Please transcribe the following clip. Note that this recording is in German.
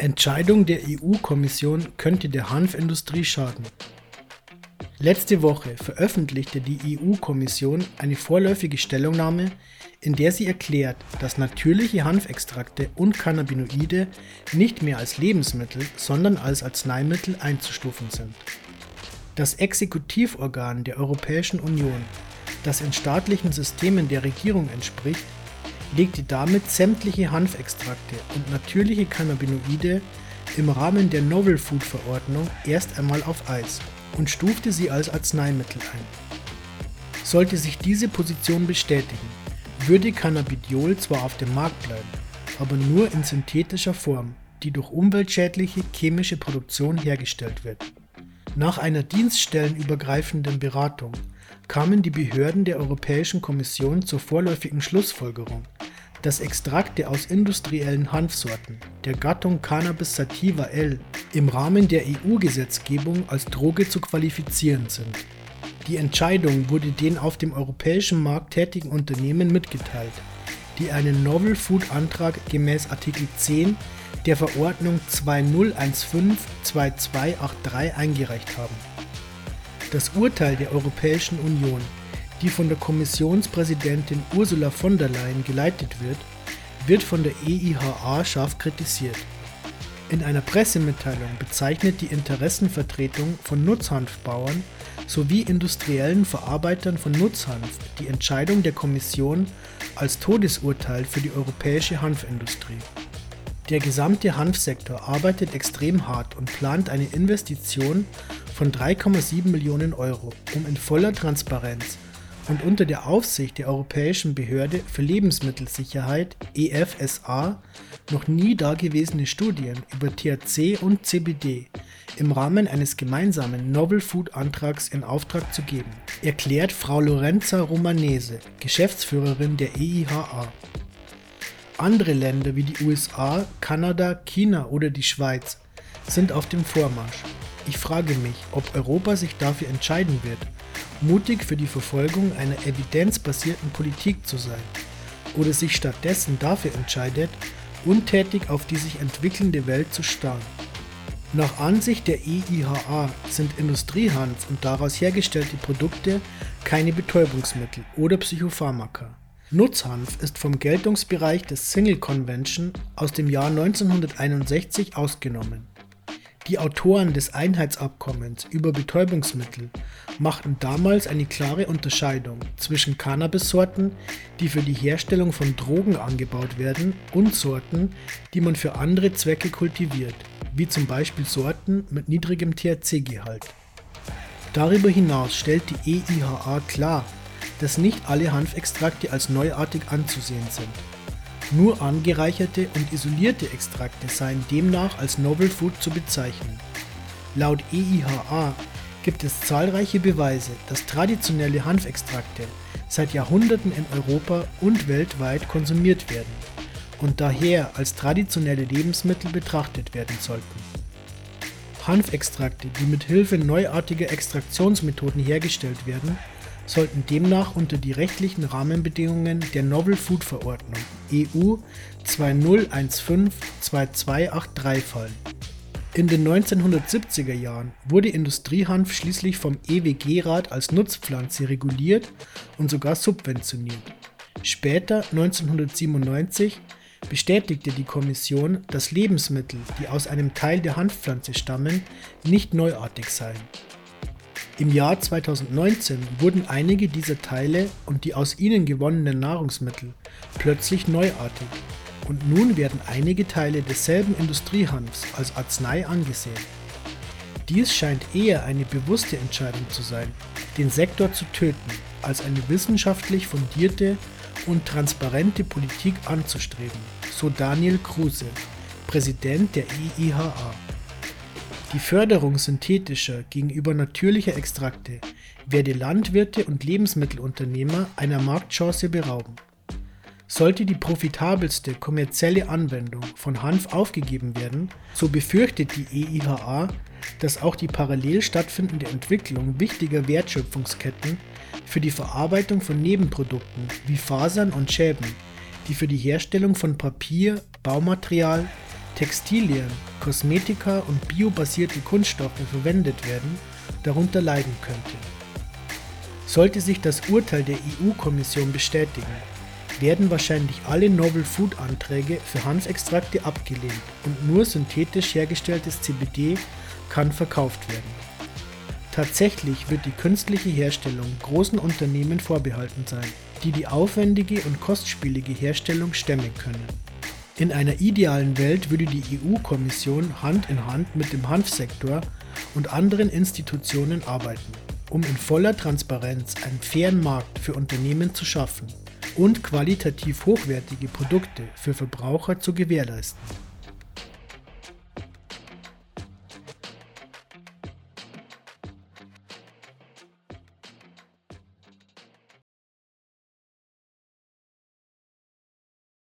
Entscheidung der EU-Kommission könnte der Hanfindustrie schaden. Letzte Woche veröffentlichte die EU-Kommission eine vorläufige Stellungnahme, in der sie erklärt, dass natürliche Hanfextrakte und Cannabinoide nicht mehr als Lebensmittel, sondern als Arzneimittel einzustufen sind. Das Exekutivorgan der Europäischen Union, das in staatlichen Systemen der Regierung entspricht, legte damit sämtliche Hanfextrakte und natürliche Cannabinoide im Rahmen der Novel Food Verordnung erst einmal auf Eis und stufte sie als Arzneimittel ein. Sollte sich diese Position bestätigen, würde Cannabidiol zwar auf dem Markt bleiben, aber nur in synthetischer Form, die durch umweltschädliche chemische Produktion hergestellt wird. Nach einer dienststellenübergreifenden Beratung kamen die Behörden der Europäischen Kommission zur vorläufigen Schlussfolgerung, dass Extrakte aus industriellen Hanfsorten der Gattung Cannabis sativa L im Rahmen der EU-Gesetzgebung als Droge zu qualifizieren sind. Die Entscheidung wurde den auf dem europäischen Markt tätigen Unternehmen mitgeteilt, die einen Novel Food Antrag gemäß Artikel 10 der Verordnung 2015-2283 eingereicht haben. Das Urteil der Europäischen Union die von der Kommissionspräsidentin Ursula von der Leyen geleitet wird, wird von der EIHA scharf kritisiert. In einer Pressemitteilung bezeichnet die Interessenvertretung von Nutzhanfbauern sowie industriellen Verarbeitern von Nutzhanf die Entscheidung der Kommission als Todesurteil für die europäische Hanfindustrie. Der gesamte Hanfsektor arbeitet extrem hart und plant eine Investition von 3,7 Millionen Euro, um in voller Transparenz und unter der Aufsicht der Europäischen Behörde für Lebensmittelsicherheit EFSA noch nie dagewesene Studien über THC und CBD im Rahmen eines gemeinsamen Novel Food Antrags in Auftrag zu geben, erklärt Frau Lorenza Romanese, Geschäftsführerin der EIHA. Andere Länder wie die USA, Kanada, China oder die Schweiz sind auf dem Vormarsch. Ich frage mich, ob Europa sich dafür entscheiden wird mutig für die Verfolgung einer evidenzbasierten Politik zu sein oder sich stattdessen dafür entscheidet, untätig auf die sich entwickelnde Welt zu starren. Nach Ansicht der EIHA sind Industriehanf und daraus hergestellte Produkte keine Betäubungsmittel oder Psychopharmaka. Nutzhanf ist vom Geltungsbereich des Single Convention aus dem Jahr 1961 ausgenommen. Die Autoren des Einheitsabkommens über Betäubungsmittel machten damals eine klare Unterscheidung zwischen Cannabissorten, die für die Herstellung von Drogen angebaut werden, und Sorten, die man für andere Zwecke kultiviert, wie zum Beispiel Sorten mit niedrigem THC-Gehalt. Darüber hinaus stellt die EIHA klar, dass nicht alle Hanfextrakte als neuartig anzusehen sind. Nur angereicherte und isolierte Extrakte seien demnach als Novel Food zu bezeichnen. Laut EIHA gibt es zahlreiche Beweise, dass traditionelle Hanfextrakte seit Jahrhunderten in Europa und weltweit konsumiert werden und daher als traditionelle Lebensmittel betrachtet werden sollten. Hanfextrakte, die mit Hilfe neuartiger Extraktionsmethoden hergestellt werden, sollten demnach unter die rechtlichen Rahmenbedingungen der Novel Food Verordnung EU 2015-2283 fallen. In den 1970er Jahren wurde Industriehanf schließlich vom EWG-Rat als Nutzpflanze reguliert und sogar subventioniert. Später, 1997, bestätigte die Kommission, dass Lebensmittel, die aus einem Teil der Hanfpflanze stammen, nicht neuartig seien. Im Jahr 2019 wurden einige dieser Teile und die aus ihnen gewonnenen Nahrungsmittel plötzlich neuartig und nun werden einige Teile desselben Industriehanfs als Arznei angesehen. Dies scheint eher eine bewusste Entscheidung zu sein, den Sektor zu töten, als eine wissenschaftlich fundierte und transparente Politik anzustreben, so Daniel Kruse, Präsident der IIHA. Die Förderung synthetischer gegenüber natürlicher Extrakte werde Landwirte und Lebensmittelunternehmer einer Marktchance berauben. Sollte die profitabelste kommerzielle Anwendung von Hanf aufgegeben werden, so befürchtet die EIHA, dass auch die parallel stattfindende Entwicklung wichtiger Wertschöpfungsketten für die Verarbeitung von Nebenprodukten wie Fasern und Schäben, die für die Herstellung von Papier, Baumaterial, Textilien, Kosmetika und biobasierte Kunststoffe verwendet werden, darunter leiden könnte. Sollte sich das Urteil der EU-Kommission bestätigen, werden wahrscheinlich alle Novel Food Anträge für Hanfextrakte abgelehnt und nur synthetisch hergestelltes CBD kann verkauft werden. Tatsächlich wird die künstliche Herstellung großen Unternehmen vorbehalten sein, die die aufwendige und kostspielige Herstellung stemmen können. In einer idealen Welt würde die EU-Kommission Hand in Hand mit dem Hanfsektor und anderen Institutionen arbeiten, um in voller Transparenz einen fairen Markt für Unternehmen zu schaffen und qualitativ hochwertige Produkte für Verbraucher zu gewährleisten.